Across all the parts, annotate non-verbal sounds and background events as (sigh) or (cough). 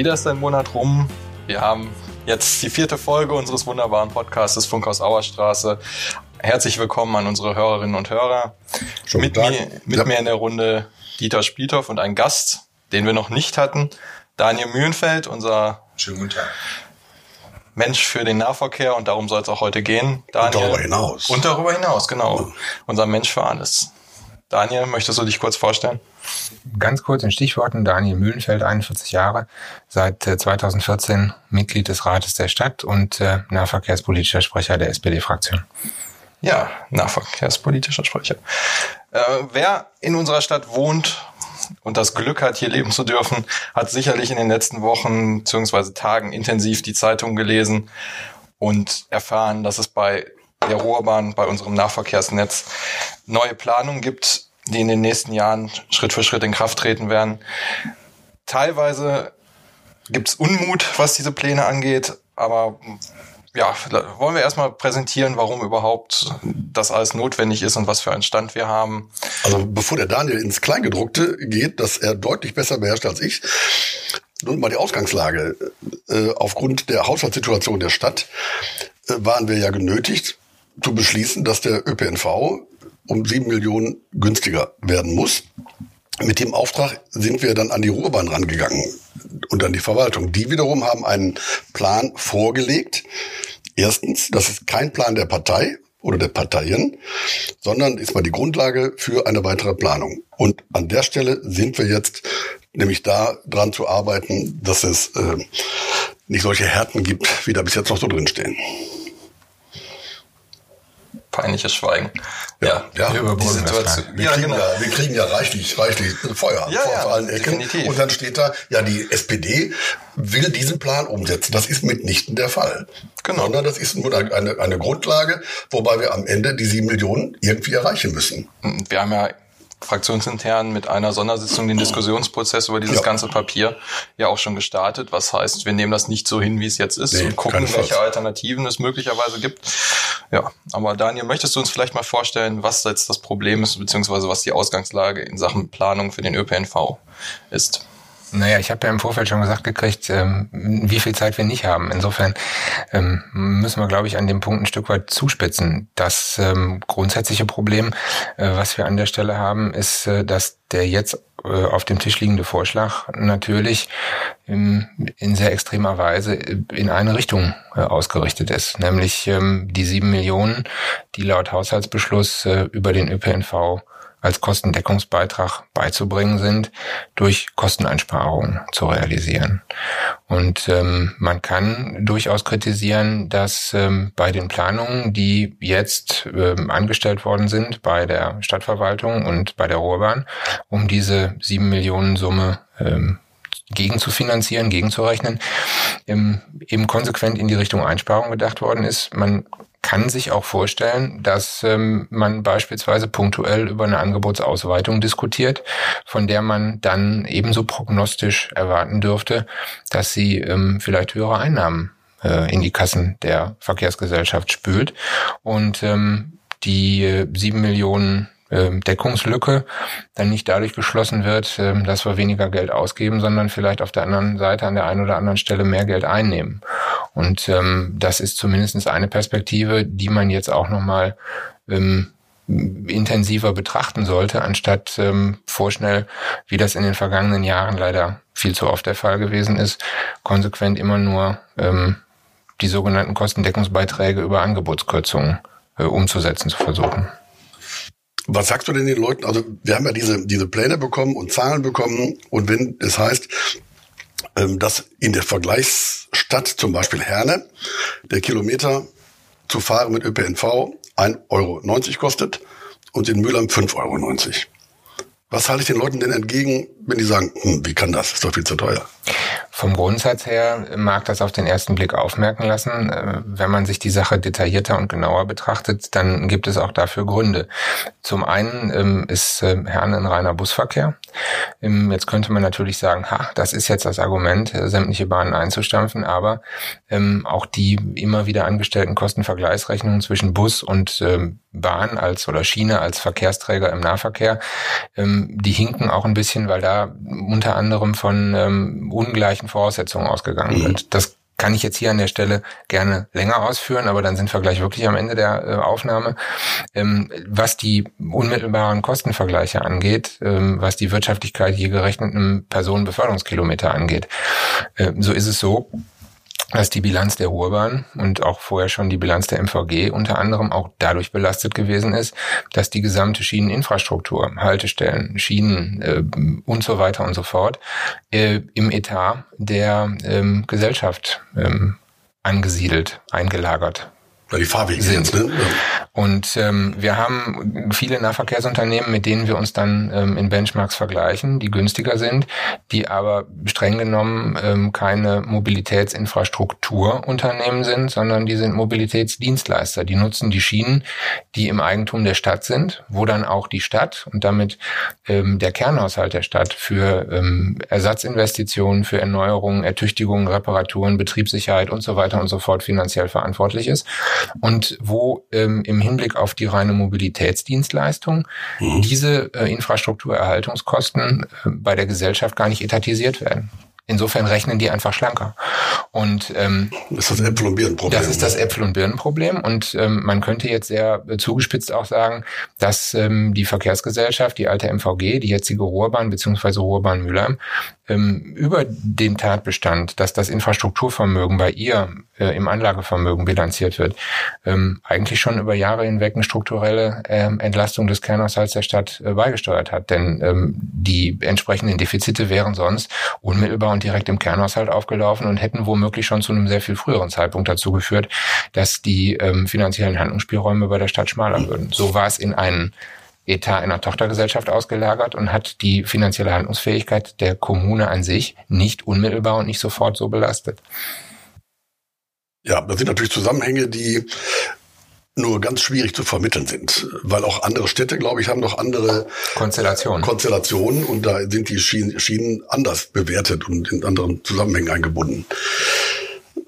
Wieder ist ein Monat rum. Wir haben jetzt die vierte Folge unseres wunderbaren Podcasts Funkhaus Auerstraße. Herzlich willkommen an unsere Hörerinnen und Hörer. Schönen mit Tag. mir, mit Ja. mir in der Runde Dieter Spielhoff und ein Gast, den wir noch nicht hatten. Daniel Mühlenfeld, unser. Mensch für den Nahverkehr und darum soll es auch heute gehen. Daniel, darüber hinaus. Und darüber hinaus, genau. Unser Mensch für alles. Daniel, möchtest du dich kurz vorstellen? Ganz kurz in Stichworten, Daniel Mühlenfeld, 41 Jahre, seit äh, 2014 Mitglied des Rates der Stadt und äh, nahverkehrspolitischer Sprecher der SPD-Fraktion. Ja, nahverkehrspolitischer Sprecher. Äh, wer in unserer Stadt wohnt und das Glück hat, hier leben zu dürfen, hat sicherlich in den letzten Wochen bzw. Tagen intensiv die Zeitung gelesen und erfahren, dass es bei der Ruhrbahn, bei unserem Nahverkehrsnetz neue Planungen gibt, die in den nächsten Jahren Schritt für Schritt in Kraft treten werden. Teilweise gibt's Unmut, was diese Pläne angeht, aber ja, wollen wir erstmal präsentieren, warum überhaupt das alles notwendig ist und was für einen Stand wir haben. Also bevor der Daniel ins Kleingedruckte geht, das er deutlich besser beherrscht als ich, nun mal die Ausgangslage. Äh, aufgrund der Haushaltssituation der Stadt äh, waren wir ja genötigt zu beschließen, dass der ÖPNV um sieben Millionen günstiger werden muss. Mit dem Auftrag sind wir dann an die Ruhrbahn rangegangen und an die Verwaltung. Die wiederum haben einen Plan vorgelegt. Erstens, das ist kein Plan der Partei oder der Parteien, sondern ist mal die Grundlage für eine weitere Planung. Und an der Stelle sind wir jetzt nämlich da dran zu arbeiten, dass es äh, nicht solche Härten gibt, wie da bis jetzt noch so drinstehen. Peinliches Schweigen. Ja, ja. wir überbrücken das Situation. Wir, Ja, kriegen genau. ja, wir kriegen ja reichlich, reichlich Feuer Ja, vor, ja, allen Ecken. definitiv. Und dann steht da, ja, die SPD will diesen Plan umsetzen. Das ist mitnichten der Fall. Genau. Sondern das ist nur eine, eine Grundlage, wobei wir am Ende die sieben Millionen irgendwie erreichen müssen. Wir haben ja fraktionsintern mit einer Sondersitzung den Diskussionsprozess über dieses Ja. ganze Papier ja auch schon gestartet. Was heißt, wir nehmen das nicht so hin, wie es jetzt ist Nee, und gucken, welche Alternativen es möglicherweise gibt. Ja, aber Daniel, möchtest du uns vielleicht mal vorstellen, was jetzt das Problem ist, beziehungsweise was die Ausgangslage in Sachen Planung für den ÖPNV ist? Naja, ich habe ja im Vorfeld schon gesagt gekriegt, ähm, wie viel Zeit wir nicht haben. Insofern ähm, müssen wir, glaube ich, an dem Punkt ein Stück weit zuspitzen. Das ähm, grundsätzliche Problem, äh, was wir an der Stelle haben, ist, äh, dass der jetzt äh, auf dem Tisch liegende Vorschlag natürlich ähm, in sehr extremer Weise in eine Richtung äh, ausgerichtet ist, nämlich ähm, die sieben Millionen, die laut Haushaltsbeschluss äh, über den ÖPNV als Kostendeckungsbeitrag beizubringen sind, durch Kosteneinsparungen zu realisieren. Und ähm, man kann durchaus kritisieren, dass ähm, bei den Planungen, die jetzt ähm, angestellt worden sind bei der Stadtverwaltung und bei der Ruhrbahn, um diese sieben Millionen Summe ähm, gegen zu finanzieren, gegenzurechnen, eben konsequent in die Richtung Einsparung gedacht worden ist. Man kann sich auch vorstellen, dass ähm, man beispielsweise punktuell über eine Angebotsausweitung diskutiert, von der man dann ebenso prognostisch erwarten dürfte, dass sie ähm, vielleicht höhere Einnahmen äh, in die Kassen der Verkehrsgesellschaft spült. Und ähm, die äh, sieben Millionen Deckungslücke dann nicht dadurch geschlossen wird, ähm, dass wir weniger Geld ausgeben, sondern vielleicht auf der anderen Seite an der einen oder anderen Stelle mehr Geld einnehmen. Und ähm, das ist zumindest eine Perspektive, die man jetzt auch nochmal ähm, intensiver betrachten sollte, anstatt ähm, vorschnell, wie das in den vergangenen Jahren leider viel zu oft der Fall gewesen ist, konsequent immer nur ähm, die sogenannten Kostendeckungsbeiträge über Angebotskürzungen äh, umzusetzen zu versuchen. Was sagst du denn den Leuten? Also wir haben ja diese, diese Pläne bekommen und Zahlen bekommen und wenn es heißt, ähm, dass in der Vergleichsstadt, zum Beispiel Herne, der Kilometer zu fahren mit ÖPNV 1,90 Euro kostet und in Mülheim 5,90 Euro. Was halte ich den Leuten denn entgegen, wenn die sagen, hm, wie kann das? Ist doch viel zu teuer. Vom Grundsatz her mag das auf den ersten Blick aufmerken lassen. Äh, Wenn man sich die Sache detaillierter und genauer betrachtet, dann gibt es auch dafür Gründe. Zum einen ähm, ist äh, Herne ein reiner Busverkehr. Ähm, Jetzt könnte man natürlich sagen, ha, das ist jetzt das Argument, äh, sämtliche Bahnen einzustampfen, aber ähm, auch die immer wieder angestellten Kostenvergleichsrechnungen zwischen Bus und ähm, Bahn als oder Schiene als Verkehrsträger im Nahverkehr, ähm, die hinken auch ein bisschen, weil da unter anderem von ähm, gleichen Voraussetzungen ausgegangen mhm. wird. Das kann ich jetzt hier an der Stelle gerne länger ausführen, aber dann sind wir gleich wirklich am Ende der äh, Aufnahme. Ähm, was die unmittelbaren Kostenvergleiche angeht, ähm, was die Wirtschaftlichkeit je gerechneten Personenbeförderungskilometer angeht, äh, so ist es so, dass die Bilanz der Ruhrbahn und auch vorher schon die Bilanz der MVG unter anderem auch dadurch belastet gewesen ist, dass die gesamte Schieneninfrastruktur, Haltestellen, Schienen äh, und so weiter und so fort äh, im Etat der ähm, Gesellschaft ähm, angesiedelt, eingelagert die Fahrwege sind. ne? Und ähm, wir haben viele Nahverkehrsunternehmen, mit denen wir uns dann ähm, in Benchmarks vergleichen, die günstiger sind, die aber streng genommen ähm, keine Mobilitätsinfrastrukturunternehmen sind, sondern die sind Mobilitätsdienstleister. Die nutzen die Schienen, die im Eigentum der Stadt sind, wo dann auch die Stadt und damit ähm, der Kernhaushalt der Stadt für ähm, Ersatzinvestitionen, für Erneuerungen, Ertüchtigungen, Reparaturen, Betriebssicherheit und so weiter und so fort finanziell verantwortlich ist und wo ähm, im Hinblick auf die reine Mobilitätsdienstleistung mhm. diese äh, Infrastrukturerhaltungskosten äh, bei der Gesellschaft gar nicht etatisiert werden. Insofern rechnen die einfach schlanker. Und ähm, das ist das Äpfel- und Birnenproblem. Das ist das ne? Äpfel- und Birnenproblem. Und ähm, man könnte jetzt sehr zugespitzt auch sagen, dass ähm, die Verkehrsgesellschaft, die alte MVG, die jetzige Ruhrbahn bzw. Ruhrbahn Mülheim, ähm, über den Tatbestand, dass das Infrastrukturvermögen bei ihr äh, im Anlagevermögen bilanziert wird, ähm, eigentlich schon über Jahre hinweg eine strukturelle ähm, Entlastung des Kernhaushalts der Stadt äh, beigesteuert hat. Denn ähm, die entsprechenden Defizite wären sonst unmittelbar und direkt im Kernhaushalt aufgelaufen und hätten womöglich schon zu einem sehr viel früheren Zeitpunkt dazu geführt, dass die ähm, finanziellen Handlungsspielräume bei der Stadt schmaler würden. So war es in einen Etat einer Tochtergesellschaft ausgelagert und hat die finanzielle Handlungsfähigkeit der Kommune an sich nicht unmittelbar und nicht sofort so belastet. Ja, das sind natürlich Zusammenhänge, die nur ganz schwierig zu vermitteln sind, weil auch andere Städte, glaube ich, haben noch andere Konstellationen. Konstellationen und da sind die Schienen, anders bewertet und in anderen Zusammenhängen eingebunden.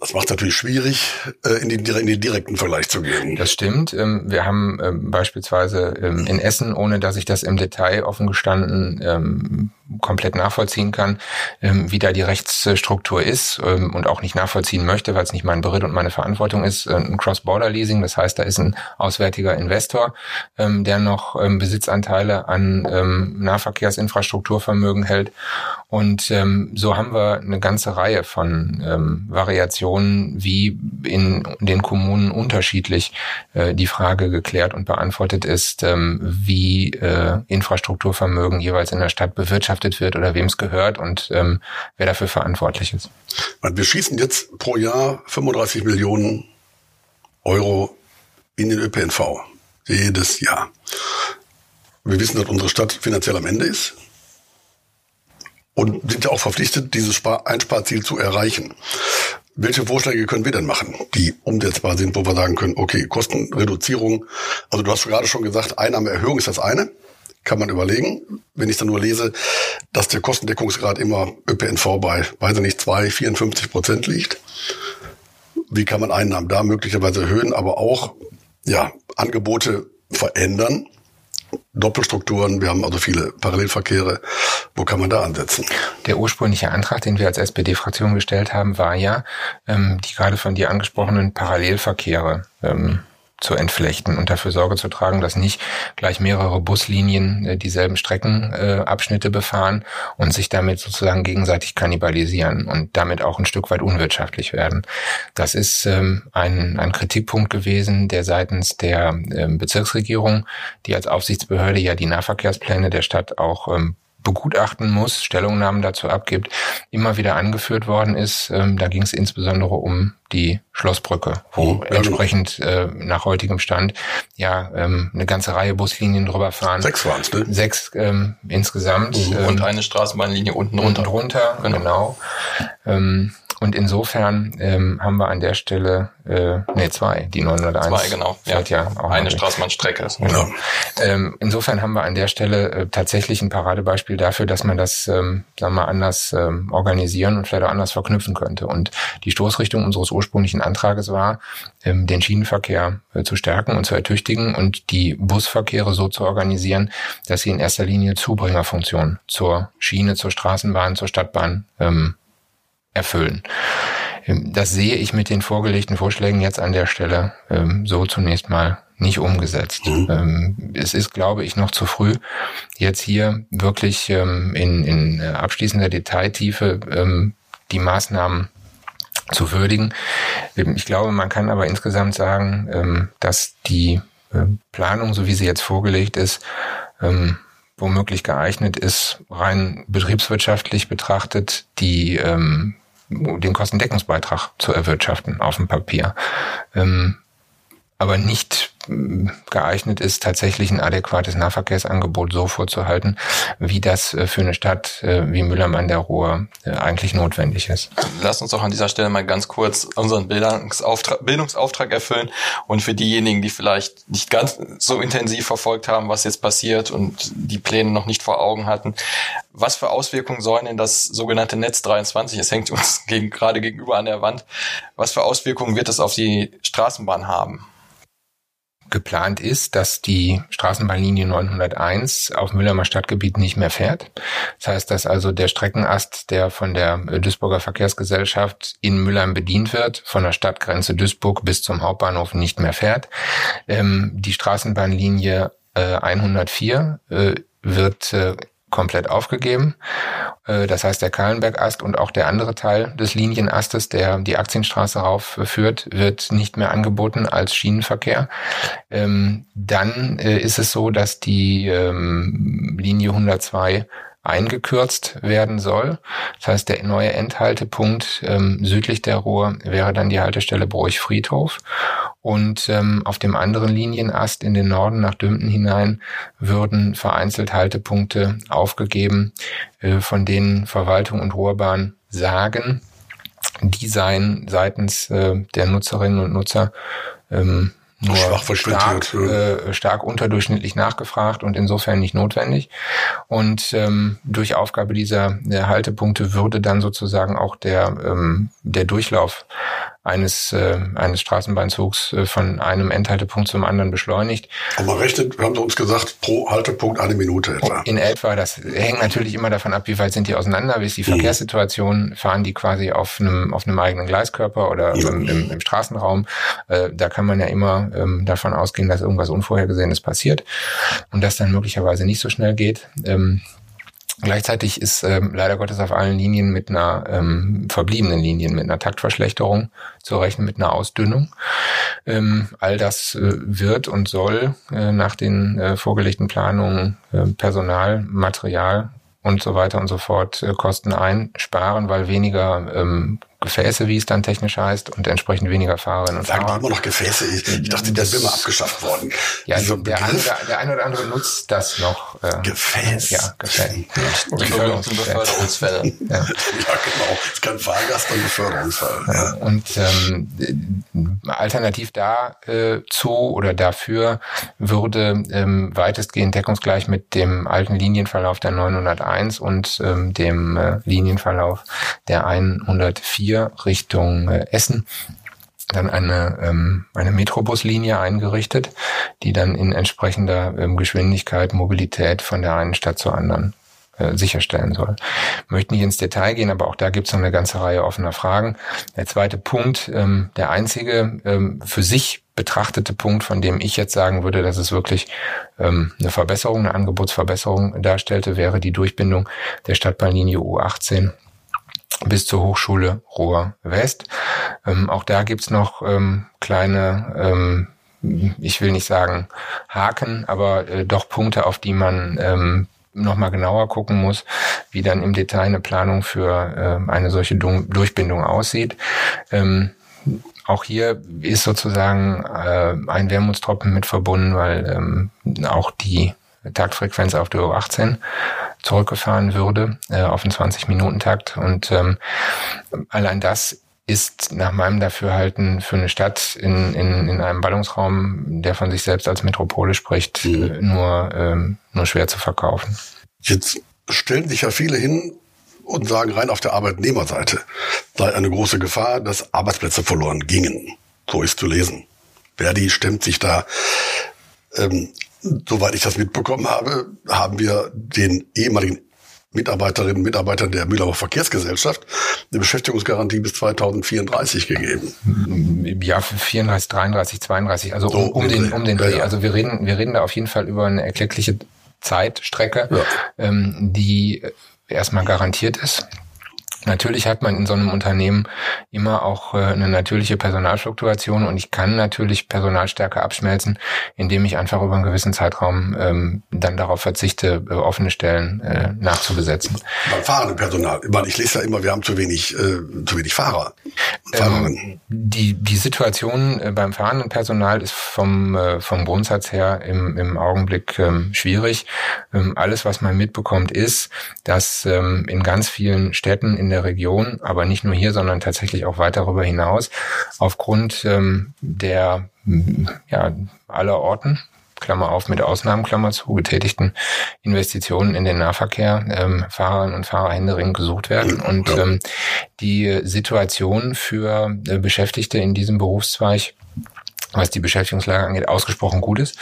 Das macht es natürlich schwierig, äh, in, den, in den direkten Vergleich zu gehen. Das stimmt. Ähm, wir haben ähm, beispielsweise ähm, in Essen, ohne dass ich das im Detail offen gestanden komplett nachvollziehen kann, wie da die Rechtsstruktur ist und auch nicht nachvollziehen möchte, weil es nicht mein Beritt und meine Verantwortung ist, äh, ein Cross-Border-Leasing. Das heißt, da ist ein auswärtiger Investor, der noch Besitzanteile an Nahverkehrsinfrastrukturvermögen hält. Und so haben wir eine ganze Reihe von Variationen Situationen wie in den Kommunen unterschiedlich äh, die Frage geklärt und beantwortet ist, ähm, wie äh, Infrastrukturvermögen jeweils in der Stadt bewirtschaftet wird oder wem es gehört und ähm, wer dafür verantwortlich ist. Wir schießen jetzt pro Jahr 35 Millionen Euro in den ÖPNV. Jedes Jahr. Wir wissen, dass unsere Stadt finanziell am Ende ist und sind ja auch verpflichtet, dieses Einsparziel zu erreichen. Welche Vorschläge können wir denn machen, die umsetzbar sind, wo wir sagen können, okay, Kostenreduzierung, also du hast gerade schon gesagt, Einnahmeerhöhung ist das eine, kann man überlegen. Wenn ich dann nur lese, dass der Kostendeckungsgrad immer ÖPNV bei, weiß ich nicht, zwei, 54 Prozent liegt. Wie kann man Einnahmen da möglicherweise erhöhen, aber auch, ja, Angebote verändern, Doppelstrukturen, wir haben also viele Parallelverkehre. Wo kann man da ansetzen? Der ursprüngliche Antrag, den wir als SPD-Fraktion gestellt haben, war ja, ähm, die gerade von dir angesprochenen Parallelverkehre ähm, zu entflechten und dafür Sorge zu tragen, dass nicht gleich mehrere Buslinien äh, dieselben Streckenabschnitte äh, befahren und sich damit sozusagen gegenseitig kannibalisieren und damit auch ein Stück weit unwirtschaftlich werden. Das ist ähm, ein, ein Kritikpunkt gewesen, der seitens der ähm, Bezirksregierung, die als Aufsichtsbehörde ja die Nahverkehrspläne der Stadt auch ähm, begutachten muss, Stellungnahmen dazu abgibt, immer wieder angeführt worden ist. Ähm, da ging es insbesondere um die Schlossbrücke, wo mhm, entsprechend äh, nach heutigem Stand ja ähm, eine ganze Reihe Buslinien drüber fahren. Sechs waren es, ne? Sechs ähm, insgesamt. Mhm. Ähm, und eine Straßenbahnlinie unten runter. Unten runter, genau. genau. Ähm, und insofern ähm, haben wir an der Stelle, äh, nee, zwei, die 901. Zwei, genau. Ja, ja auch eine Straßenbahnstrecke. Genau. Ähm, insofern haben wir an der Stelle äh, tatsächlich ein Paradebeispiel dafür, dass man das, ähm, sagen wir mal, anders ähm, organisieren und vielleicht auch anders verknüpfen könnte. Und die Stoßrichtung unseres ursprünglichen Antrages war, ähm, den Schienenverkehr äh, zu stärken und zu ertüchtigen und die Busverkehre so zu organisieren, dass sie in erster Linie Zubringerfunktion zur Schiene, zur Straßenbahn, zur Stadtbahn ähm, erfüllen. Ähm, das sehe ich mit den vorgelegten Vorschlägen jetzt an der Stelle ähm, so zunächst mal nicht umgesetzt. Mhm. Ähm, es ist, glaube ich, noch zu früh, jetzt hier wirklich ähm, in, in äh, abschließender Detailtiefe ähm, die Maßnahmen zu würdigen. Ähm, ich glaube, man kann aber insgesamt sagen, dass die Planung, so wie sie jetzt vorgelegt ist, womöglich geeignet ist, rein betriebswirtschaftlich betrachtet, die ähm, den Kostendeckungsbeitrag zu erwirtschaften auf dem Papier. Ähm, aber nicht geeignet ist, tatsächlich ein adäquates Nahverkehrsangebot so vorzuhalten, wie das äh, für eine Stadt äh, wie Mülheim an der Ruhr äh, eigentlich notwendig ist. Lass uns doch an dieser Stelle mal ganz kurz unseren Bildungsauftrag, Bildungsauftrag erfüllen und für diejenigen, die vielleicht nicht ganz so intensiv verfolgt haben, was jetzt passiert und die Pläne noch nicht vor Augen hatten, was für Auswirkungen sollen denn das sogenannte Netz 23, es hängt uns (laughs) gegen, gerade gegenüber an der Wand, was für Auswirkungen wird es auf die Straßenbahn haben? Geplant ist, dass die Straßenbahnlinie 901 auf Müllermer Stadtgebiet nicht mehr fährt. Das heißt, dass also der Streckenast, der von der Duisburger Verkehrsgesellschaft in Mülheim bedient wird, von der Stadtgrenze Duisburg bis zum Hauptbahnhof nicht mehr fährt. Ähm, die Straßenbahnlinie 104 äh, wird äh, komplett aufgegeben. Äh, das heißt, der Kahlenbergast und auch der andere Teil des Linienastes, der die Aktienstraße raufführt, wird nicht mehr angeboten als Schienenverkehr. Ähm, dann äh, ist es so, dass die ähm, Linie 102 eingekürzt werden soll. Das heißt, der neue Endhaltepunkt ähm, südlich der Ruhr wäre dann die Haltestelle Broich-Friedhof. Und ähm, auf dem anderen Linienast in den Norden nach Dümpen hinein würden vereinzelt Haltepunkte aufgegeben, äh, von denen Verwaltung und Ruhrbahn sagen, die seien seitens äh, der Nutzerinnen und Nutzer ähm, nur schwach stark, äh, stark unterdurchschnittlich nachgefragt und insofern nicht notwendig. Und ähm, durch Aufgabe dieser Haltepunkte würde dann sozusagen auch der, ähm, der Durchlauf eines, äh, eines Straßenbahnzugs äh, von einem Endhaltepunkt zum anderen beschleunigt. Und man rechnet, wir haben uns gesagt, pro Haltepunkt eine Minute etwa. In etwa. Das hängt natürlich immer davon ab, wie weit sind die auseinander, wie ist die mhm. Verkehrssituation, fahren die quasi auf einem, auf einem eigenen Gleiskörper oder ja. im, im, im, Straßenraum. Äh, da kann man ja immer ähm, davon ausgehen, dass irgendwas Unvorhergesehenes passiert und das dann möglicherweise nicht so schnell geht. Ähm, Gleichzeitig ist ähm, leider Gottes auf allen Linien mit einer ähm, verbliebenen Linien mit einer Taktverschlechterung zu rechnen, mit einer Ausdünnung. Ähm, all das äh, wird und soll äh, nach den äh, vorgelegten Planungen äh, Personal, Material und so weiter und so fort äh, Kosten einsparen, weil weniger ähm, Gefäße, wie es dann technisch heißt, und entsprechend weniger Fahrerinnen und Sagen Fahrer. immer noch Gefäße. Ich, ich dachte, das wäre mal abgeschafft worden. Ja, der, eine, der eine oder andere nutzt das noch. Äh, Gefäß. Ja, Gefäß. Beförderungsfälle. (laughs) ja. ja, genau. Es kein Fahrgast, sondern Beförderungsfall. Ja. Und ähm, alternativ dazu äh, oder dafür würde ähm, weitestgehend deckungsgleich mit dem alten Linienverlauf der 901 und ähm, dem äh, Linienverlauf der 104 hier Richtung äh, Essen dann eine, ähm, eine Metrobuslinie eingerichtet, die dann in entsprechender ähm, Geschwindigkeit Mobilität von der einen Stadt zur anderen äh, sicherstellen soll. Ich möchte nicht ins Detail gehen, aber auch da gibt es noch eine ganze Reihe offener Fragen. Der zweite Punkt, ähm, der einzige ähm, für sich betrachtete Punkt, von dem ich jetzt sagen würde, dass es wirklich ähm, eine Verbesserung, eine Angebotsverbesserung darstellte, wäre die Durchbindung der Stadtbahnlinie U18 bis zur Hochschule Ruhr West. Ähm, auch da gibt's noch ähm, kleine, ähm, ich will nicht sagen Haken, aber äh, doch Punkte, auf die man ähm, nochmal genauer gucken muss, wie dann im Detail eine Planung für äh, eine solche Durchbindung aussieht. Ähm, auch hier ist sozusagen äh, ein Wermutstropfen mit verbunden, weil ähm, auch die Taktfrequenz auf der U18 zurückgefahren würde äh, auf einen 20-Minuten-Takt. Und ähm, allein das ist nach meinem Dafürhalten für eine Stadt in, in, in einem Ballungsraum, der von sich selbst als Metropole spricht, mhm. äh, nur, ähm, nur schwer zu verkaufen. Jetzt stellen sich ja viele hin und sagen rein auf der Arbeitnehmerseite sei eine große Gefahr, dass Arbeitsplätze verloren gingen. So ist zu lesen. Verdi stemmt sich da ähm, soweit ich das mitbekommen habe, haben wir den ehemaligen Mitarbeiterinnen und Mitarbeitern der Mühlauer Verkehrsgesellschaft eine Beschäftigungsgarantie bis 2034 gegeben. Ja, 34, 33, 32, also um, um den, um den Dreh. Ja. Also wir reden, wir reden da auf jeden Fall über eine erkleckliche Zeitstrecke, ja. ähm, die erstmal garantiert ist. Natürlich hat man in so einem Unternehmen immer auch äh, eine natürliche Personalfluktuation und ich kann natürlich Personalstärke abschmelzen, indem ich einfach über einen gewissen Zeitraum ähm, dann darauf verzichte, äh, offene Stellen äh, nachzubesetzen. Beim fahrenden Personal. Ich lese ja immer, wir haben zu wenig, äh, zu wenig Fahrer. Ähm, die, die Situation äh, beim fahrenden Personal ist vom, äh, vom Grundsatz her im, im Augenblick ähm, schwierig. Ähm, alles, was man mitbekommt, ist, dass ähm, in ganz vielen Städten in der Region, aber nicht nur hier, sondern tatsächlich auch weit darüber hinaus, aufgrund ähm, der ja, aller Orten, Klammer auf mit Ausnahmen, Klammer zu, getätigten Investitionen in den Nahverkehr ähm, Fahrerinnen und Fahrer händeringend gesucht werden. Und ähm, die Situation für äh, Beschäftigte in diesem Berufszweig was die Beschäftigungslage angeht, ausgesprochen gut ist.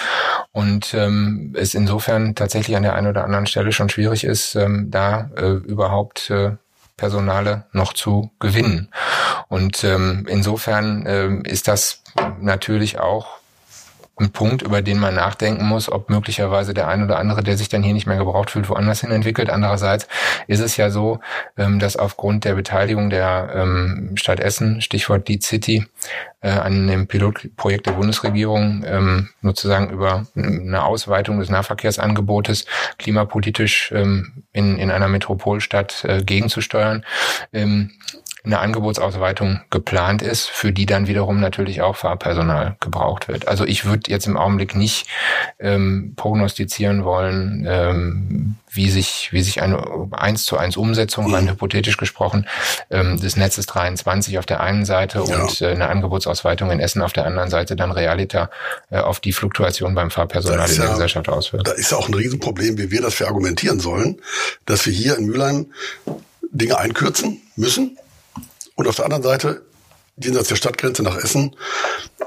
Und ähm, es insofern tatsächlich an der einen oder anderen Stelle schon schwierig ist, ähm, da äh, überhaupt äh, Personale noch zu gewinnen. Und ähm, insofern ähm, ist das natürlich auch ein Punkt, über den man nachdenken muss, ob möglicherweise der ein oder andere, der sich dann hier nicht mehr gebraucht fühlt, woanders hin entwickelt. Andererseits ist es ja so, ähm, dass aufgrund der Beteiligung der ähm, Stadt Essen, Stichwort die City, äh, an dem Pilotprojekt der Bundesregierung ähm, sozusagen über eine Ausweitung des Nahverkehrsangebotes klimapolitisch in, in einer Metropolstadt äh, gegenzusteuern eine Angebotsausweitung geplant ist, für die dann wiederum natürlich auch Fahrpersonal gebraucht wird. Also ich würde jetzt im Augenblick nicht ähm, prognostizieren wollen, ähm, wie sich, wie sich eine eins zu eins Umsetzung, rein hypothetisch gesprochen, ähm, des Netzes 23 auf der einen Seite ja. und äh, eine Angebotsausweitung in Essen auf der anderen Seite dann realiter äh, auf die Fluktuation beim Fahrpersonal in der ja, Gesellschaft auswirkt. Da ist ja auch ein Riesenproblem, wie wir das verargumentieren sollen, dass wir hier in Mülheim Dinge einkürzen müssen, und auf der anderen Seite, jenseits der Stadtgrenze nach Essen,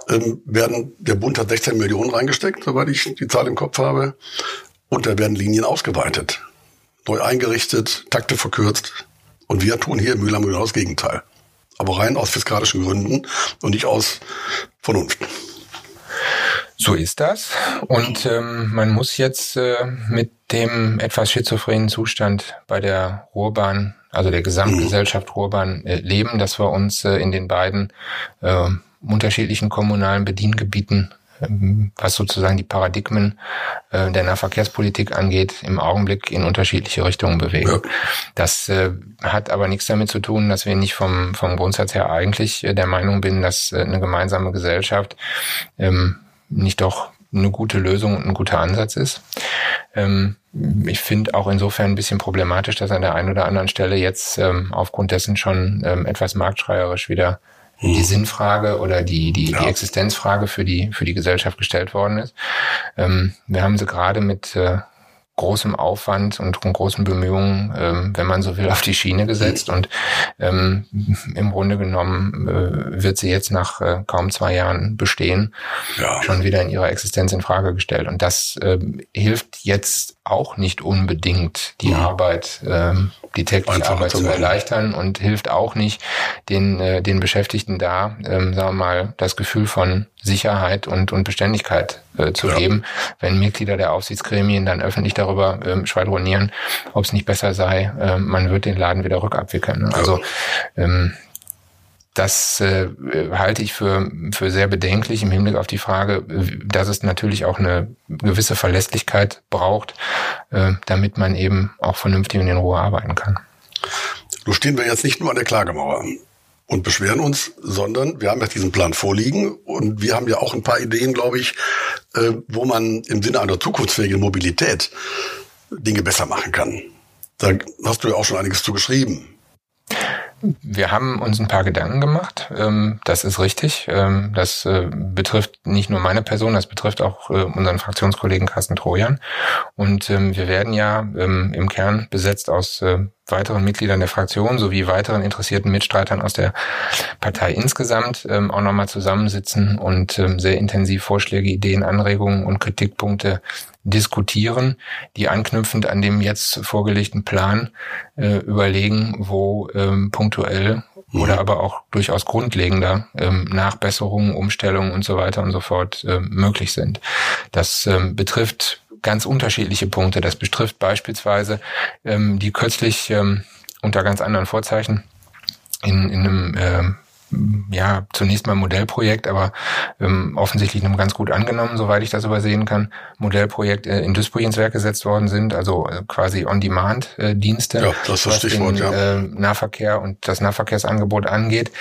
ähm, werden, der Bund hat 16 Millionen reingesteckt, soweit ich die Zahl im Kopf habe. Und da werden Linien ausgeweitet, neu eingerichtet, Takte verkürzt. Und wir tun hier in Mühlheim genau das Gegenteil. Aber rein aus fiskalischen Gründen und nicht aus Vernunft. So ist das. Und ähm, man muss jetzt äh, mit dem etwas schizophrenen Zustand bei der Ruhrbahn also der Gesamtgesellschaft Ruhrbahn äh, leben, dass wir uns äh, in den beiden äh, unterschiedlichen kommunalen Bediengebieten ähm, was sozusagen die Paradigmen äh, der Nahverkehrspolitik angeht, im Augenblick in unterschiedliche Richtungen bewegen. Ja. Das äh, hat aber nichts damit zu tun, dass wir nicht vom, vom Grundsatz her eigentlich äh, der Meinung bin, dass äh, eine gemeinsame Gesellschaft ähm, nicht doch eine gute Lösung und ein guter Ansatz ist. Ähm, ich finde auch insofern ein bisschen problematisch, dass an der einen oder anderen Stelle jetzt ähm, aufgrund dessen schon ähm, etwas marktschreierisch wieder die mhm. Sinnfrage oder die, die, ja. die Existenzfrage für die, für die Gesellschaft gestellt worden ist. Ähm, wir haben sie gerade mit äh, großem Aufwand und großen Bemühungen, ähm, wenn man so will, auf die Schiene gesetzt. Und ähm, im Grunde genommen äh, wird sie jetzt nach äh, kaum zwei Jahren bestehen, ja. schon wieder in ihrer Existenz in Frage gestellt. Und das äh, hilft jetzt auch nicht unbedingt, die mhm. Arbeit, ähm, die tägliche Einfach Arbeit zu erleichtern und hilft auch nicht den, äh, den Beschäftigten da, ähm, sagen wir mal, das Gefühl von Sicherheit und, und Beständigkeit äh, zu ja. geben, wenn Mitglieder der Aufsichtsgremien dann öffentlich darüber ähm, schwadronieren, ob es nicht besser sei, äh, man wird den Laden wieder rückabwickeln. Ne? Also ähm, das äh, halte ich für, für sehr bedenklich im Hinblick auf die Frage, dass es natürlich auch eine gewisse Verlässlichkeit braucht, äh, damit man eben auch vernünftig und in Ruhe arbeiten kann. Nun stehen wir jetzt nicht nur an der Klagemauer und beschweren uns, sondern wir haben ja diesen Plan vorliegen und wir haben ja auch ein paar Ideen, glaube ich, äh, wo man im Sinne einer zukunftsfähigen Mobilität Dinge besser machen kann. Da hast du ja auch schon einiges zu geschrieben. Wir haben uns ein paar Gedanken gemacht. Ähm, das ist richtig. Ähm, das äh, betrifft nicht nur meine Person, das betrifft auch äh, unseren Fraktionskollegen Carsten Trojan. Und ähm, wir werden ja im Kern besetzt aus weiteren Mitgliedern der Fraktion sowie weiteren interessierten Mitstreitern aus der Partei insgesamt ähm, auch nochmal zusammensitzen und ähm, sehr intensiv Vorschläge, Ideen, Anregungen und Kritikpunkte diskutieren, die anknüpfend an dem jetzt vorgelegten Plan äh, überlegen, wo ähm, punktuell mhm. oder aber auch durchaus grundlegender ähm, Nachbesserungen, Umstellungen und so weiter und so fort äh, möglich sind. Das ähm, betrifft ganz unterschiedliche Punkte. Das betrifft beispielsweise ähm, die kürzlich ähm, unter ganz anderen Vorzeichen in, in einem ähm, ja, zunächst mal Modellprojekt, aber ähm, offensichtlich noch ganz gut angenommen, soweit ich das übersehen kann. Modellprojekt äh, in Duisburg ins Werk gesetzt worden sind, also äh, quasi On-Demand-Dienste, ja, das was den ja. äh, Nahverkehr und das Nahverkehrsangebot angeht,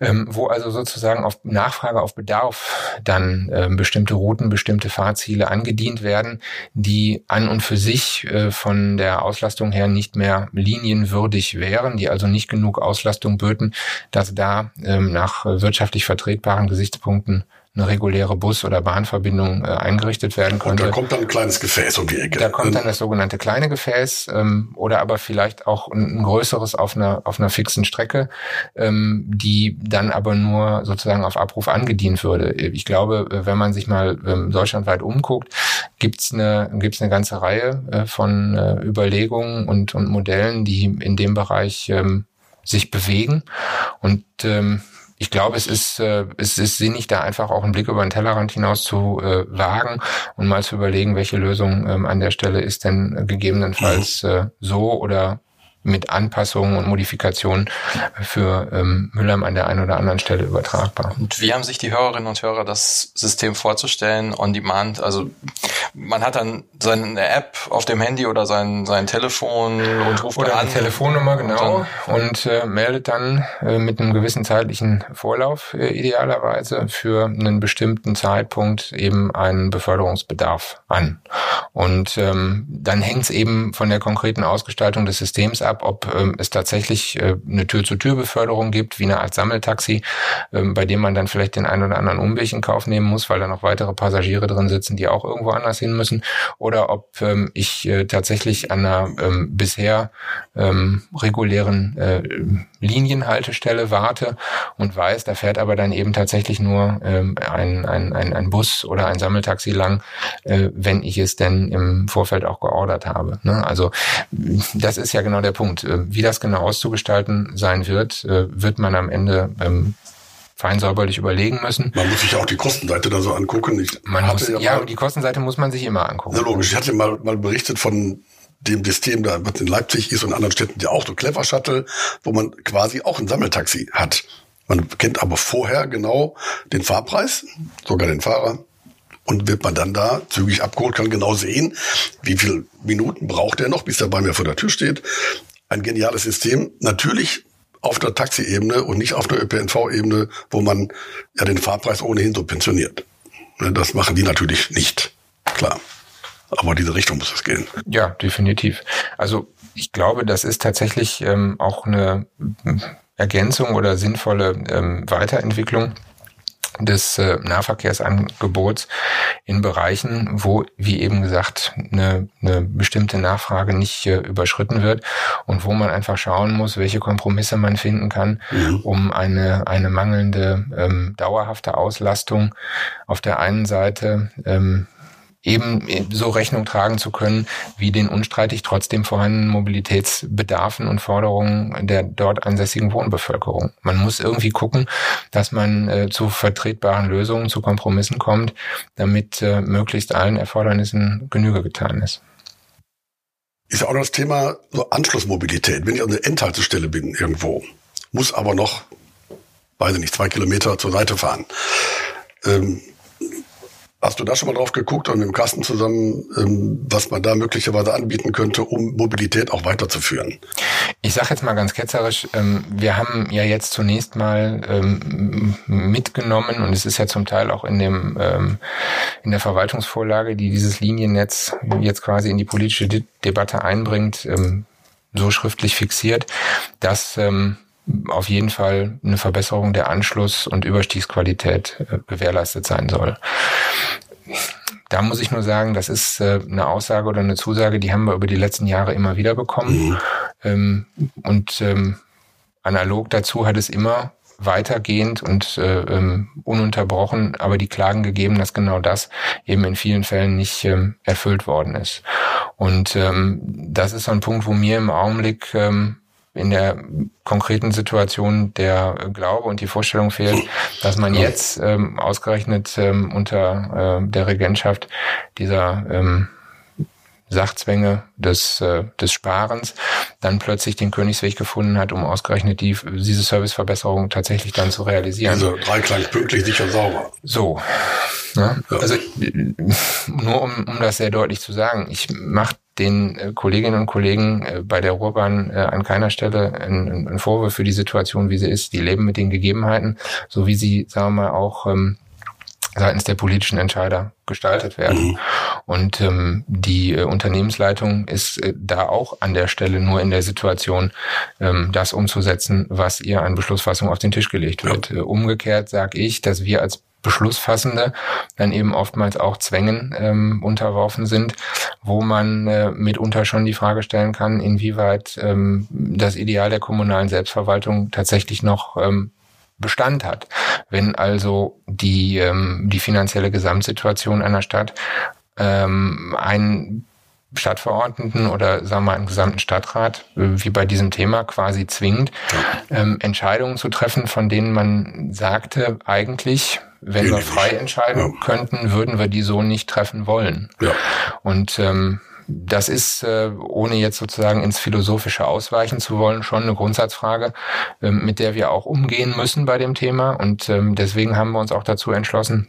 ähm, wo also sozusagen auf Nachfrage, auf Bedarf dann äh, bestimmte Routen, bestimmte Fahrziele angedient werden, die an und für sich äh, von der Auslastung her nicht mehr linienwürdig wären, die also nicht genug Auslastung böten, dass da ähm, nach wirtschaftlich vertretbaren Gesichtspunkten eine reguläre Bus- oder Bahnverbindung äh, eingerichtet werden könnte. Und da kommt dann ein kleines Gefäß um die Ecke. Da kommt dann das sogenannte kleine Gefäß ähm, oder aber vielleicht auch ein, ein, größeres auf einer, auf einer fixen Strecke, ähm, die dann aber nur sozusagen auf Abruf angedient würde. Ich glaube, wenn man sich mal ähm, deutschlandweit umguckt, gibt's eine, gibt's eine ganze Reihe äh, von äh, Überlegungen und, und Modellen, die in dem Bereich ähm, sich bewegen. Und ähm, ich glaube, es ist, äh, es ist sinnig, da einfach auch einen Blick über den Tellerrand hinaus zu äh, wagen und mal zu überlegen, welche Lösung ähm, an der Stelle ist denn gegebenenfalls mhm. äh, so oder mit Anpassungen und Modifikationen für ähm, Müllheim an der einen oder anderen Stelle übertragbar. Und wie haben sich die Hörerinnen und Hörer das System vorzustellen, on demand? Also man hat dann seine App auf dem Handy oder sein, sein Telefon und ruft oder an. Telefonnummer, genau. Und, und äh, meldet dann äh, mit einem gewissen zeitlichen Vorlauf äh, idealerweise für einen bestimmten Zeitpunkt eben einen Beförderungsbedarf an. Und ähm, dann hängt es eben von der konkreten Ausgestaltung des Systems ab, ob ähm, es tatsächlich äh, eine Tür-zu-Tür-Beförderung gibt, wie eine Art Sammeltaxi, ähm, bei dem man dann vielleicht den einen oder anderen Umweg in Kauf nehmen muss, weil da noch weitere Passagiere drin sitzen, die auch irgendwo anders hin müssen, oder ob ähm, ich äh, tatsächlich an einer ähm, bisher ähm, regulären äh, Linienhaltestelle warte und weiß, da fährt aber dann eben tatsächlich nur ähm, ein, ein, ein, ein Bus oder ein Sammeltaxi lang, äh, wenn ich es denn im Vorfeld auch geordert habe. Ne? Also das ist ja genau der Punkt. Äh, wie das genau auszugestalten sein wird, äh, wird man am Ende ähm, fein säuberlich überlegen müssen. Man muss sich auch die Kostenseite da so angucken. Ich man muss, ja, ja mal, die Kostenseite muss man sich immer angucken. Na logisch. Ich hatte mal, mal berichtet von dem System, da was in Leipzig ist und in anderen Städten ja auch so Clever Shuttle, wo man quasi auch ein Sammeltaxi hat. Man kennt aber vorher genau den Fahrpreis, sogar den Fahrer. Und wird man dann da zügig abgeholt, kann genau sehen, wie viele Minuten braucht er noch, bis er bei mir vor der Tür steht. Ein geniales System. Natürlich auf der Taxi-Ebene und nicht auf der ÖPNV-Ebene, wo man ja den Fahrpreis ohnehin subventioniert. Ne, das machen die natürlich nicht. Klar. Aber diese Richtung muss es gehen. Ja, definitiv. Also ich glaube, das ist tatsächlich ähm, auch eine Ergänzung oder sinnvolle ähm, Weiterentwicklung des äh, Nahverkehrsangebots in Bereichen, wo, wie eben gesagt, eine, eine bestimmte Nachfrage nicht äh, überschritten wird und wo man einfach schauen muss, welche Kompromisse man finden kann, mhm. um eine, eine mangelnde ähm, dauerhafte Auslastung auf der einen Seite ähm, eben so Rechnung tragen zu können, wie den unstreitig trotzdem vorhandenen Mobilitätsbedarfen und Forderungen der dort ansässigen Wohnbevölkerung. Man muss irgendwie gucken, dass man äh, zu vertretbaren Lösungen, zu Kompromissen kommt, damit äh, möglichst allen Erfordernissen Genüge getan ist. Ist ja auch das Thema so Anschlussmobilität. Wenn ich an der Endhaltestelle bin irgendwo, muss aber noch, weiß ich nicht, zwei Kilometer zur Seite fahren. Ähm, Hast du da schon mal drauf geguckt und mit dem Kasten zusammen, ähm, was man da möglicherweise anbieten könnte, um Mobilität auch weiterzuführen? Ich sage jetzt mal ganz ketzerisch, ähm, wir haben ja jetzt zunächst mal ähm, mitgenommen und es ist ja zum Teil auch in dem in der Verwaltungsvorlage, die dieses Liniennetz jetzt quasi in die politische Debatte einbringt, so schriftlich fixiert, dass auf jeden Fall eine Verbesserung der Anschluss- und Überstiegsqualität äh, gewährleistet sein soll. Da muss ich nur sagen, das ist äh, eine Aussage oder eine Zusage, die haben wir über die letzten Jahre immer wieder bekommen. Mhm. Ähm, und ähm, analog dazu hat es immer weitergehend und äh, ähm, ununterbrochen, aber die Klagen gegeben, dass genau das eben in vielen Fällen nicht ähm, erfüllt worden ist. Und ähm, das ist so ein Punkt, wo mir im Augenblick ähm, in der konkreten Situation der Glaube und die Vorstellung fehlt, dass man jetzt ähm, ausgerechnet ähm, unter äh, der Regentschaft dieser ähm, Sachzwänge des, äh, des Sparens dann plötzlich den Königsweg gefunden hat, um ausgerechnet die, diese Serviceverbesserung tatsächlich dann zu realisieren. Also Dreiklang pünktlich, sicher, sauber. So. Ne? Ja. Also nur um, um das sehr deutlich zu sagen, ich mache den äh, Kolleginnen und Kollegen äh, bei der Ruhrbahn äh, an keiner Stelle einen, einen Vorwurf für die Situation, wie sie ist. Die leben mit den Gegebenheiten, so wie sie, sagen wir mal, auch ähm, seitens der politischen Entscheider gestaltet werden. Mhm. Und ähm, die äh, Unternehmensleitung ist äh, da auch an der Stelle nur in der Situation, ähm, das umzusetzen, was ihr an Beschlussfassung auf den Tisch gelegt wird. Ja. Umgekehrt sage ich, dass wir als Beschlussfassende dann eben oftmals auch Zwängen ähm, unterworfen sind, wo man äh, mitunter schon die Frage stellen kann, inwieweit ähm, das Ideal der kommunalen Selbstverwaltung tatsächlich noch ähm, Bestand hat. Wenn also die, ähm, die finanzielle Gesamtsituation einer Stadt ähm, einen Stadtverordneten oder sagen wir mal einen gesamten Stadtrat, äh, wie bei diesem Thema, quasi zwingt, ähm, Entscheidungen zu treffen, von denen man sagte, eigentlich, wenn wir frei entscheiden ja. könnten, würden wir die so nicht treffen wollen. Ja. Und ähm, das ist, äh, ohne jetzt sozusagen ins Philosophische ausweichen zu wollen, schon eine Grundsatzfrage, ähm, mit der wir auch umgehen müssen bei dem Thema. Und ähm, deswegen haben wir uns auch dazu entschlossen,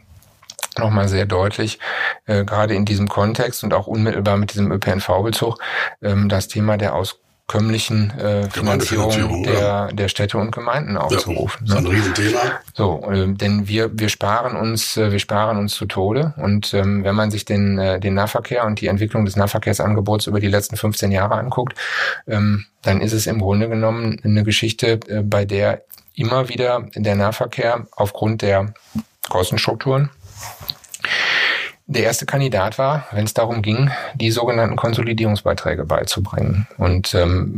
nochmal sehr deutlich, äh, gerade in diesem Kontext und auch unmittelbar mit diesem ÖPNV-Bezug, ähm, das Thema der Aus kömmlichen äh, Finanzierung der, ja. der Städte und Gemeinden aufzurufen. Ja, das ist ein ne? Riesenthema. So, äh, denn wir, wir sparen uns, äh, wir sparen uns zu Tode. Und ähm, wenn man sich den, äh, den Nahverkehr und die Entwicklung des Nahverkehrsangebots über die letzten 15 Jahre anguckt, ähm, dann ist es im Grunde genommen eine Geschichte, äh, bei der immer wieder der Nahverkehr aufgrund der Kostenstrukturen der erste Kandidat war, wenn es darum ging, die sogenannten Konsolidierungsbeiträge beizubringen. Und ähm,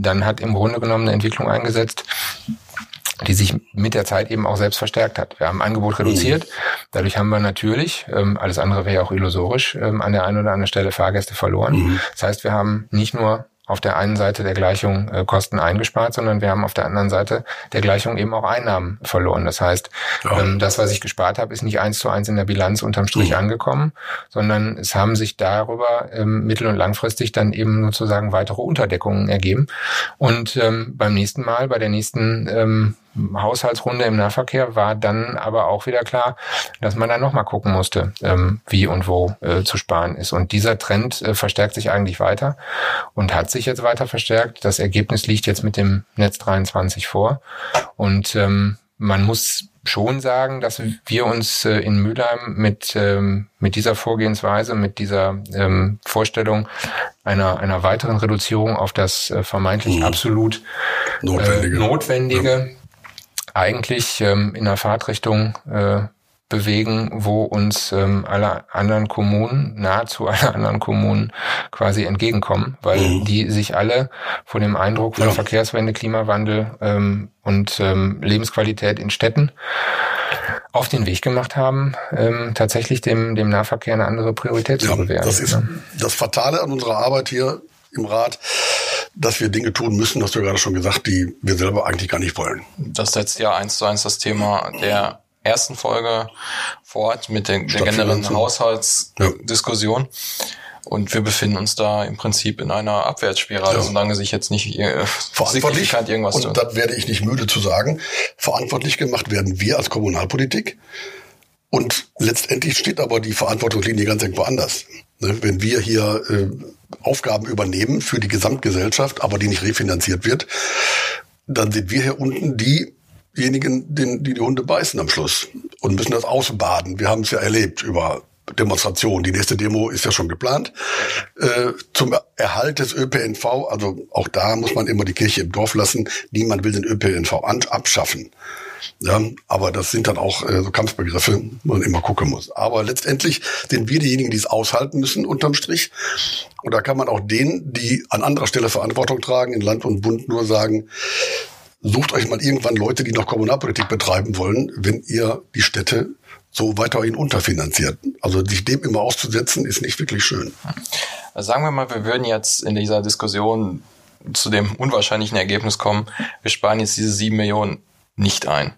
dann hat im Grunde genommen eine Entwicklung eingesetzt, die sich mit der Zeit eben auch selbst verstärkt hat. Wir haben Angebot reduziert. Dadurch haben wir natürlich, ähm, alles andere wäre auch illusorisch, ähm, an der einen oder anderen Stelle Fahrgäste verloren. Mhm. Das heißt, wir haben nicht nur auf der einen Seite der Gleichung äh, Kosten eingespart, sondern wir haben auf der anderen Seite der Gleichung eben auch Einnahmen verloren. Das heißt, ja. ähm, das, was ich gespart habe, ist nicht eins zu eins in der Bilanz unterm Strich mhm. angekommen, sondern es haben sich darüber ähm, mittel- und langfristig dann eben sozusagen weitere Unterdeckungen ergeben. Und ähm, beim nächsten Mal, bei der nächsten ähm, Haushaltsrunde im Nahverkehr war dann aber auch wieder klar, dass man dann nochmal gucken musste, ähm, wie und wo äh, zu sparen ist. Und dieser Trend äh, verstärkt sich eigentlich weiter und hat sich jetzt weiter verstärkt. Das Ergebnis liegt jetzt mit dem Netz 23 vor. Und ähm, man muss schon sagen, dass wir uns äh, in Mülheim mit, ähm, mit dieser Vorgehensweise, mit dieser ähm, Vorstellung einer, einer weiteren Reduzierung auf das äh, vermeintlich mhm. absolut notwendige, äh, notwendige ja eigentlich ähm, in der Fahrtrichtung äh, bewegen, wo uns ähm, alle anderen Kommunen, nahezu (laughs) alle anderen Kommunen quasi entgegenkommen, weil mhm. die sich alle von dem Eindruck von ja. Verkehrswende, Klimawandel ähm, und ähm, Lebensqualität in Städten auf den Weg gemacht haben, ähm, tatsächlich dem, dem Nahverkehr eine andere Priorität ja, zu gewähren. Das ist das Fatale an unserer Arbeit hier im Rat, dass wir Dinge tun müssen, hast du gerade schon gesagt, die wir selber eigentlich gar nicht wollen. Das setzt ja eins zu eins das Thema der ersten Folge fort mit der, der generellen Haushaltsdiskussion. Ja. Und wir befinden uns da im Prinzip in einer Abwärtsspirale, ja. solange sich jetzt nicht äh, verantwortlich irgendwas Und das werde ich nicht müde zu sagen. Verantwortlich gemacht werden wir als Kommunalpolitik. Und letztendlich steht aber die Verantwortungslinie ganz irgendwo anders. Ne? Wenn wir hier äh, Aufgaben übernehmen für die Gesamtgesellschaft, aber die nicht refinanziert wird, dann sind wir hier unten diejenigen, die die Hunde beißen am Schluss und müssen das ausbaden. Wir haben es ja erlebt über Demonstration. Die nächste Demo ist ja schon geplant. Äh, zum Erhalt des ÖPNV, also auch da muss man immer die Kirche im Dorf lassen. Niemand will den ÖPNV abschaffen. Ja, aber das sind dann auch äh, so Kampfbegriffe, wo man immer gucken muss. Aber letztendlich sind wir diejenigen, die es aushalten müssen, unterm Strich. Und da kann man auch denen, die an anderer Stelle Verantwortung tragen, in Land und Bund nur sagen, sucht euch mal irgendwann Leute, die noch Kommunalpolitik betreiben wollen, wenn ihr die Städte so weiterhin unterfinanziert. Also sich dem immer auszusetzen, ist nicht wirklich schön. Also sagen wir mal, wir würden jetzt in dieser Diskussion zu dem unwahrscheinlichen Ergebnis kommen, wir sparen jetzt diese sieben Millionen nicht ein.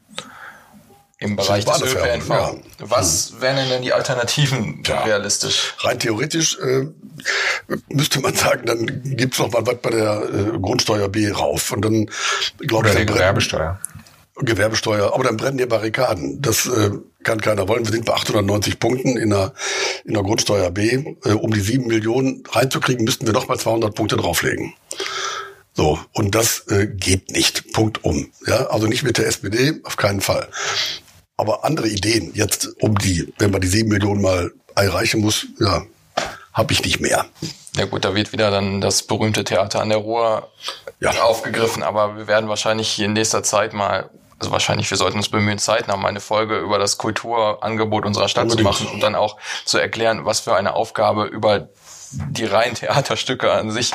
Im Bereich des ÖPNV. Ja. Was hm. wären denn die Alternativen ja. realistisch? Rein theoretisch äh, müsste man sagen, dann gibt's noch mal was bei der äh, Grundsteuer B rauf. Und dann glaube ich. Die Gewerbesteuer. Gewerbesteuer, aber dann brennen die Barrikaden. Das äh, kann keiner wollen. Wir sind bei 890 Punkten in der, in der Grundsteuer B. Äh, um die sieben Millionen reinzukriegen, müssten wir noch mal 200 Punkte drauflegen. So, und das äh, geht nicht. Punkt um. Ja, also nicht mit der SPD, auf keinen Fall. Aber andere Ideen, jetzt um die, wenn man die sieben Millionen mal erreichen muss, ja, habe ich nicht mehr. Ja gut, da wird wieder dann das berühmte Theater an der Ruhr ja. aufgegriffen, aber wir werden wahrscheinlich in nächster Zeit mal also wahrscheinlich, wir sollten uns bemühen, zeitnah mal eine Folge über das Kulturangebot unserer Stadt Unbedingt. zu machen und dann auch zu erklären, was für eine Aufgabe über die reinen Theaterstücke an sich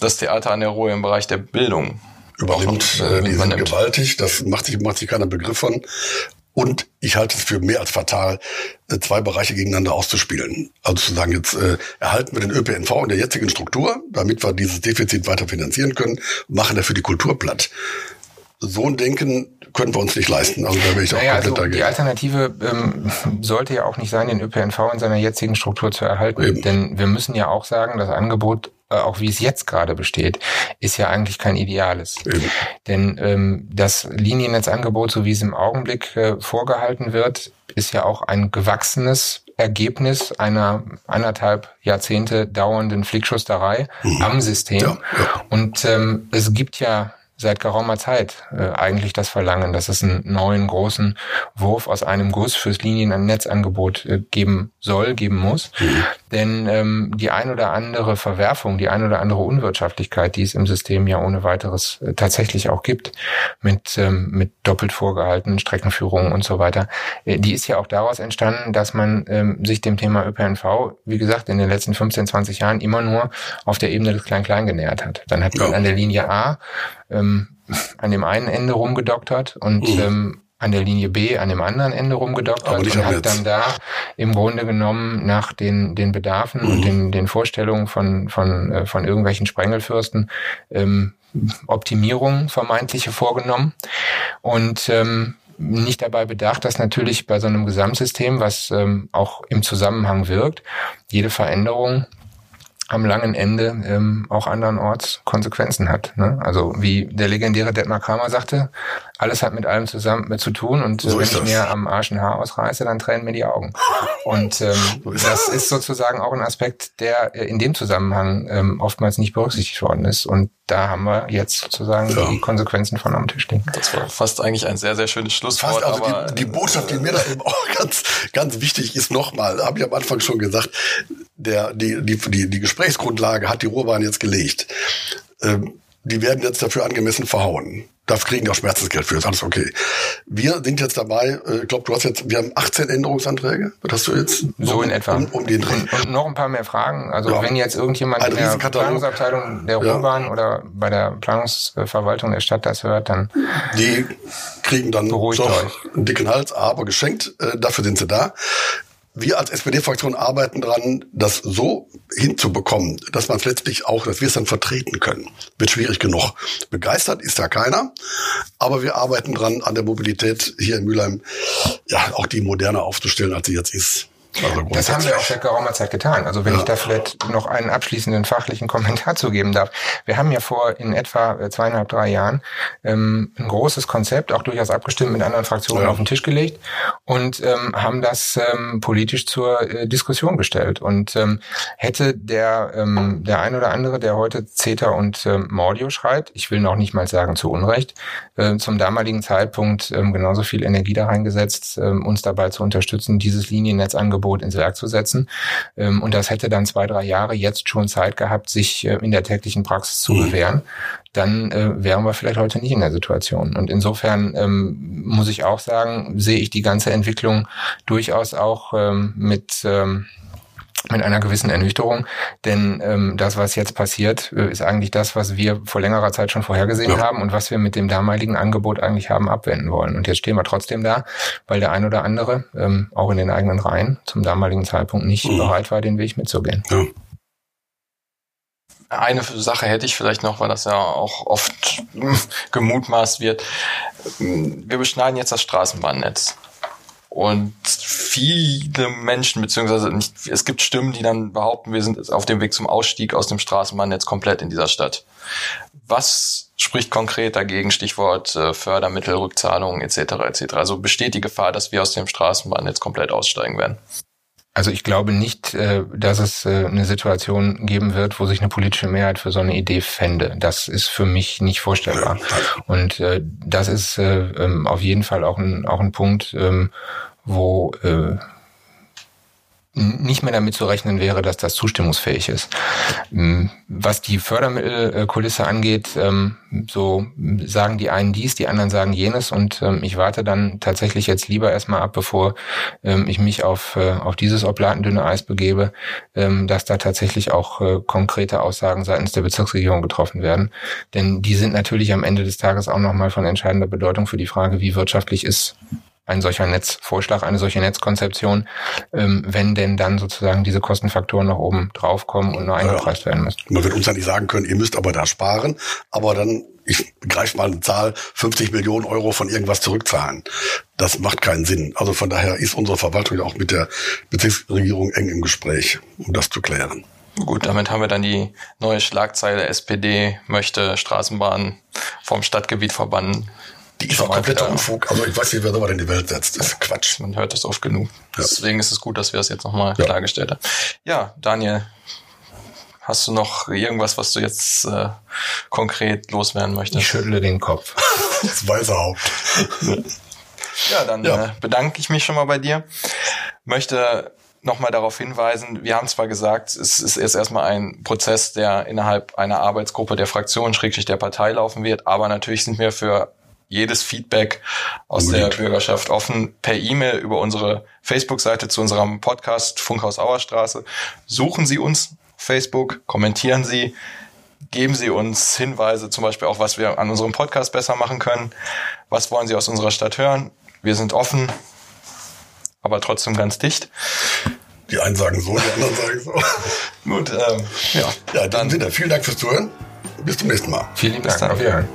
das Theater an der Ruhe im Bereich der Bildung übernimmt. Noch, äh, die sind gewaltig, das macht sich, macht sich keiner Begriff von. Und ich halte es für mehr als fatal, äh, zwei Bereiche gegeneinander auszuspielen. Also zu sagen, jetzt äh, erhalten wir den ÖPNV in der jetzigen Struktur, damit wir dieses Defizit weiter finanzieren können, machen dafür die Kultur platt so ein Denken können wir uns nicht leisten. Also da wäre ich auch naja, komplett also dagegen. Die Alternative ähm, (laughs) sollte ja auch nicht sein, den ÖPNV in seiner jetzigen Struktur zu erhalten. Eben. Denn wir müssen ja auch sagen, das Angebot äh, auch wie es jetzt gerade besteht, ist ja eigentlich kein ideales. Eben. Denn ähm, das Liniennetzangebot, so wie es im Augenblick äh, vorgehalten wird, ist ja auch ein gewachsenes Ergebnis einer anderthalb Jahrzehnte dauernden Flickschusterei mhm. am System. Ja, ja. Und ähm, es gibt ja seit geraumer Zeit äh, eigentlich das Verlangen, dass es einen neuen großen Wurf aus einem Guss fürs Liniennetzangebot äh, geben soll, geben muss. Mhm. Denn ähm, die ein oder andere Verwerfung, die ein oder andere Unwirtschaftlichkeit, die es im System ja ohne weiteres äh, tatsächlich auch gibt, mit, ähm, mit doppelt vorgehaltenen Streckenführungen und so weiter, äh, die ist ja auch daraus entstanden, dass man ähm, sich dem Thema ÖPNV, wie gesagt, in den letzten 15, 20 Jahren immer nur auf der Ebene des Klein-Klein genähert hat. Dann hat man ja. an der Linie A ähm, an dem einen Ende rumgedoktert und mhm. ähm, an der Linie B an dem anderen Ende rumgedoktert und hat dann da im Grunde genommen nach den, den Bedarfen mhm. und den, den Vorstellungen von, von, äh, von irgendwelchen Sprengelfürsten ähm, Optimierungen vermeintliche vorgenommen und ähm, nicht dabei bedacht, dass natürlich bei so einem Gesamtsystem, was ähm, auch im Zusammenhang wirkt, jede Veränderung am langen Ende ähm, auch andernorts Konsequenzen hat. Ne? Also wie der legendäre Detmar Kramer sagte, alles hat mit allem zusammen mit zu tun und so wenn ich das. mir am Arsch ein Haar ausreiße, dann tränen mir die Augen. (laughs) Und ähm, so ist das ist sozusagen auch ein Aspekt, der äh, in dem Zusammenhang ähm, oftmals nicht berücksichtigt worden ist. Und da haben wir jetzt sozusagen ja. die Konsequenzen von am Tisch liegen. Das war fast eigentlich ein sehr, sehr schönes Schlusswort. Fast, also aber die, die Botschaft, die mir da eben auch (laughs) ganz, ganz wichtig ist, nochmal, habe ich am Anfang schon gesagt, der, die, die, die, die Gesprächsgrundlage hat die Ruhrbahn jetzt gelegt. Ähm, die werden jetzt dafür angemessen verhauen. Das kriegen auch Schmerzensgeld für, ist alles okay. Wir sind jetzt dabei, äh, ich glaube, du hast jetzt, wir haben 18 Änderungsanträge. Was hast du jetzt? So in etwa. Um, um den Dreh. Und, und, noch ein paar mehr Fragen. Also ja. wenn jetzt irgendjemand ein in der Planungsabteilung der Ruhrbahn ja. oder bei der Planungsverwaltung der Stadt das hört, dann die kriegen dann doch einen dicken Hals, aber geschenkt. Äh, dafür sind sie da wir als SPD-Fraktion arbeiten dran, das so hinzubekommen, dass man es letztlich auch, dass wir es dann vertreten können. Wird schwierig genug. Begeistert ist da keiner, aber wir arbeiten dran, an der Mobilität hier in Mülheim ja auch die moderner aufzustellen, als sie jetzt ist. Also das haben wir auch seit geraumer Zeit getan. Also wenn ja. ich da vielleicht noch einen abschließenden fachlichen Kommentar (laughs) zu geben darf. Wir haben ja vor in etwa äh, zweieinhalb, drei Jahren ähm, ein großes Konzept, auch durchaus abgestimmt mit anderen Fraktionen, ja. auf den Tisch gelegt und ähm, haben das ähm, politisch zur äh, Diskussion gestellt. Und ähm, hätte der, ähm, der ein oder andere, der heute CETA und ähm, Mordio schreibt, ich will noch nicht mal sagen zu Unrecht, äh, zum damaligen Zeitpunkt ähm, genauso viel Energie da reingesetzt, ähm, uns dabei zu unterstützen, dieses Liniennetzangebot Angebot ins Werk zu setzen. Ähm, und das hätte dann zwei, drei Jahre jetzt schon Zeit gehabt, sich äh, in der täglichen Praxis zu mhm. bewähren dann äh, wären wir vielleicht heute nicht in der Situation. Und insofern ähm, muss ich auch sagen, sehe ich die ganze Entwicklung durchaus auch ähm, mit ähm, mit einer gewissen Ernüchterung, denn ähm, das, was jetzt passiert, äh, ist eigentlich das, was wir vor längerer Zeit schon vorhergesehen ja. haben und was wir mit dem damaligen Angebot eigentlich haben abwenden wollen. Und jetzt stehen wir trotzdem da, weil der ein oder andere, ähm, auch in den eigenen Reihen, zum damaligen Zeitpunkt nicht mhm. bereit war, den Weg mitzugehen. Ja. Eine Sache hätte ich vielleicht noch, weil das ja auch oft gemutmaßt wird. Wir beschneiden jetzt das Straßenbahnnetz. Und viele Menschen, beziehungsweise nicht, es gibt Stimmen, die dann behaupten, wir sind auf dem Weg zum Ausstieg aus dem Straßenbahnnetz komplett in dieser Stadt. Was spricht konkret dagegen? Stichwort äh, Fördermittel, Rückzahlungen etc. etc. Also besteht die Gefahr, dass wir aus dem Straßenbahnnetz komplett aussteigen werden? Also ich glaube nicht, äh, dass es äh, eine Situation geben wird, wo sich eine politische Mehrheit für so eine Idee fände. Das ist für mich nicht vorstellbar. Und das ist ähm, auf jeden Fall auch ein, auch ein Punkt, ähm, wo äh, nicht mehr damit zu rechnen wäre, dass das zustimmungsfähig ist. Ähm, was die Fördermittelkulisse angeht, ähm, so sagen die einen dies, die anderen sagen jenes und ähm, ich warte dann tatsächlich jetzt lieber erstmal ab, bevor ich mich auf, äh, auf dieses oblatendünne Eis begebe, dass da tatsächlich auch äh, konkrete Aussagen seitens der Bezirksregierung getroffen werden. Denn die sind natürlich am Ende des Tages auch nochmal von entscheidender Bedeutung für die Frage, wie wirtschaftlich ist ein solcher Netzvorschlag, eine solche Netzkonzeption, ähm, wenn denn dann sozusagen diese Kostenfaktoren noch oben draufkommen und nur eingepreist ja. werden müssen. Man wird uns ja nicht sagen können, ihr müsst aber da sparen, aber dann, ich greife mal eine Zahl, 50 Millionen Euro von irgendwas zurückzahlen. Das macht keinen Sinn. Also von daher ist unsere Verwaltung ja auch mit der Bezirksregierung eng im Gespräch, um das zu klären. Gut, damit haben wir dann die neue Schlagzeile SPD möchte Straßenbahnen vom Stadtgebiet verbannen. Die ist auch kompletter Unfug. Also ich weiß nicht, wer sowas in die Welt setzt. Das ist Quatsch. Man hört das oft genug. Ja. Deswegen ist es gut, dass wir das jetzt nochmal ja. klargestellt haben. Ja, Daniel, hast du noch irgendwas, was du jetzt äh, konkret loswerden möchtest? Ich schüttle den Kopf. (laughs) das weiße Haupt. ja, dann ja. Äh, bedanke ich mich schon mal bei dir. Möchte nochmal darauf hinweisen, wir haben zwar gesagt, es ist jetzt erstmal ein Prozess, der innerhalb einer Arbeitsgruppe der Fraktion, schrägstrich der Partei laufen wird, aber natürlich sind wir für jedes Feedback aus Unbedingt. der Bürgerschaft offen per E-Mail über unsere Facebook-Seite zu unserem Podcast Funkhaus Auerstraße. Suchen Sie uns Facebook, kommentieren Sie, geben Sie uns Hinweise, zum Beispiel auch, was wir an unserem Podcast besser machen können. Was wollen Sie aus unserer Stadt hören? Wir sind offen, aber trotzdem ganz dicht. Die einen sagen so, die anderen (laughs) sagen so. Gut, ähm, ja. Ja, dann, Sinne, vielen Dank fürs Zuhören. Bis zum nächsten Mal. Vielen Dank. Auf Wiedersehen.